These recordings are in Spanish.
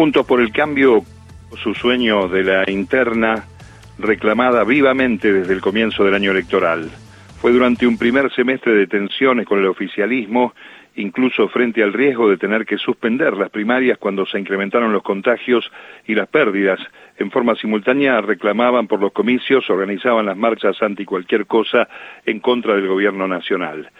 Juntos por el Cambio, su sueño de la interna reclamada vivamente desde el comienzo del año electoral. Fue durante un primer semestre de tensiones con el oficialismo, incluso frente al riesgo de tener que suspender las primarias cuando se incrementaron los contagios y las pérdidas. En forma simultánea reclamaban por los comicios, organizaban las marchas anti cualquier cosa en contra del gobierno nacional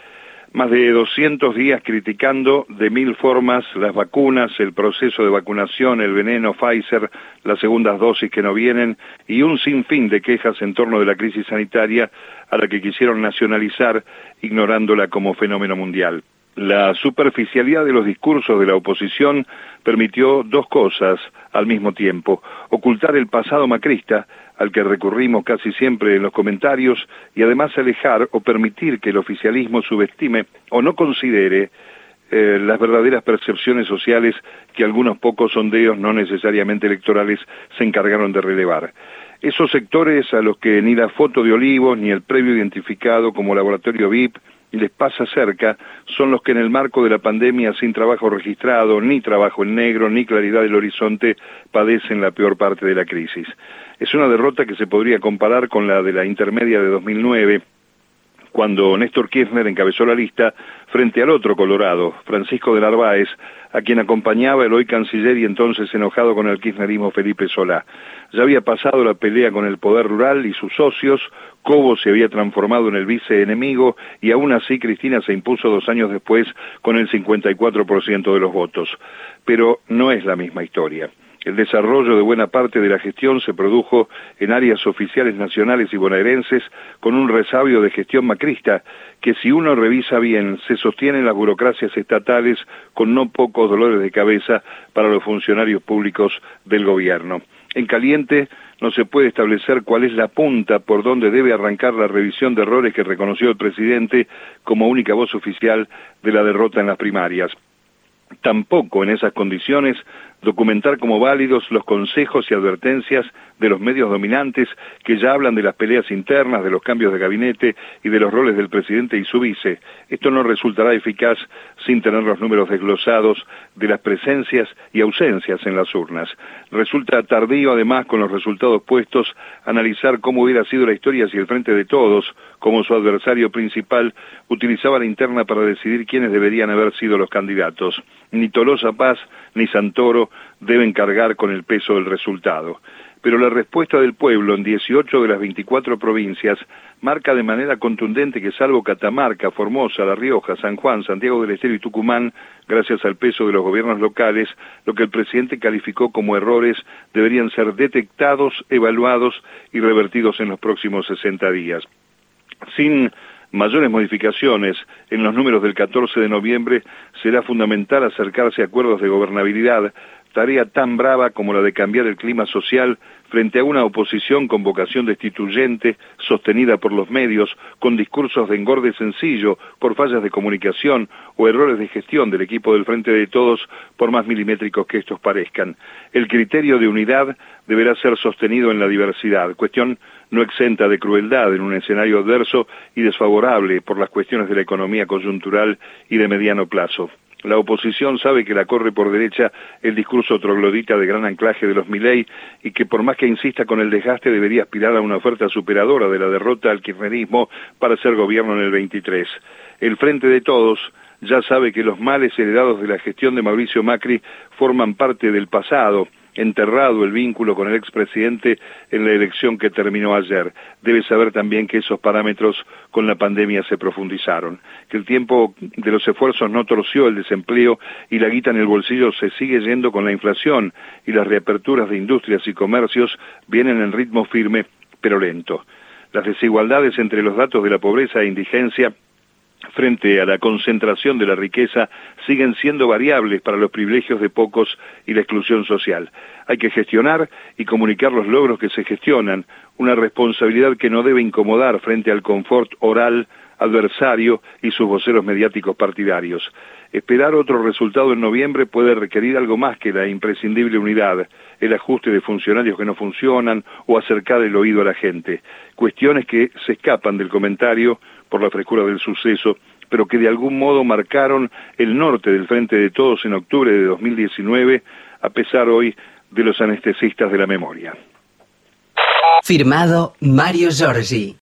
más de 200 días criticando de mil formas las vacunas, el proceso de vacunación, el veneno Pfizer, las segundas dosis que no vienen y un sinfín de quejas en torno de la crisis sanitaria a la que quisieron nacionalizar ignorándola como fenómeno mundial. La superficialidad de los discursos de la oposición permitió dos cosas al mismo tiempo, ocultar el pasado macrista, al que recurrimos casi siempre en los comentarios, y además alejar o permitir que el oficialismo subestime o no considere eh, las verdaderas percepciones sociales que algunos pocos sondeos no necesariamente electorales se encargaron de relevar. Esos sectores a los que ni la foto de Olivos ni el previo identificado como laboratorio VIP les pasa cerca son los que en el marco de la pandemia sin trabajo registrado, ni trabajo en negro, ni claridad del horizonte, padecen la peor parte de la crisis. Es una derrota que se podría comparar con la de la intermedia de 2009, cuando Néstor Kirchner encabezó la lista frente al otro Colorado, Francisco de Narváez, a quien acompañaba el hoy canciller y entonces enojado con el kirchnerismo Felipe Solá. Ya había pasado la pelea con el poder rural y sus socios, Cobo se había transformado en el vice enemigo y aún así Cristina se impuso dos años después con el 54% de los votos. Pero no es la misma historia. El desarrollo de buena parte de la gestión se produjo en áreas oficiales nacionales y bonaerenses con un resabio de gestión macrista que si uno revisa bien se sostiene en las burocracias estatales con no pocos dolores de cabeza para los funcionarios públicos del gobierno. En caliente no se puede establecer cuál es la punta por donde debe arrancar la revisión de errores que reconoció el presidente como única voz oficial de la derrota en las primarias. Tampoco en esas condiciones documentar como válidos los consejos y advertencias de los medios dominantes que ya hablan de las peleas internas, de los cambios de gabinete y de los roles del presidente y su vice. Esto no resultará eficaz sin tener los números desglosados de las presencias y ausencias en las urnas. Resulta tardío, además, con los resultados puestos, analizar cómo hubiera sido la historia si el Frente de Todos, como su adversario principal, utilizaba la interna para decidir quiénes deberían haber sido los candidatos. Ni Tolosa Paz ni Santoro deben cargar con el peso del resultado. Pero la respuesta del pueblo en 18 de las 24 provincias marca de manera contundente que salvo Catamarca, Formosa, La Rioja, San Juan, Santiago del Estero y Tucumán, gracias al peso de los gobiernos locales, lo que el presidente calificó como errores deberían ser detectados, evaluados y revertidos en los próximos 60 días. Sin mayores modificaciones en los números del 14 de noviembre, será fundamental acercarse a acuerdos de gobernabilidad, tarea tan brava como la de cambiar el clima social frente a una oposición con vocación destituyente, sostenida por los medios, con discursos de engorde sencillo, por fallas de comunicación o errores de gestión del equipo del Frente de Todos, por más milimétricos que estos parezcan. El criterio de unidad deberá ser sostenido en la diversidad, cuestión no exenta de crueldad en un escenario adverso y desfavorable por las cuestiones de la economía coyuntural y de mediano plazo. La oposición sabe que la corre por derecha el discurso troglodita de gran anclaje de los Milei y que por más que insista con el desgaste debería aspirar a una oferta superadora de la derrota al kirchnerismo para ser gobierno en el 23. El Frente de Todos ya sabe que los males heredados de la gestión de Mauricio Macri forman parte del pasado enterrado el vínculo con el expresidente en la elección que terminó ayer. Debe saber también que esos parámetros con la pandemia se profundizaron, que el tiempo de los esfuerzos no torció el desempleo y la guita en el bolsillo se sigue yendo con la inflación y las reaperturas de industrias y comercios vienen en ritmo firme pero lento. Las desigualdades entre los datos de la pobreza e indigencia frente a la concentración de la riqueza siguen siendo variables para los privilegios de pocos y la exclusión social. Hay que gestionar y comunicar los logros que se gestionan, una responsabilidad que no debe incomodar frente al confort oral adversario y sus voceros mediáticos partidarios. Esperar otro resultado en noviembre puede requerir algo más que la imprescindible unidad, el ajuste de funcionarios que no funcionan o acercar el oído a la gente. Cuestiones que se escapan del comentario por la frescura del suceso, pero que de algún modo marcaron el norte del Frente de Todos en octubre de 2019 a pesar hoy de los anestesistas de la memoria. Firmado Mario Giorgi.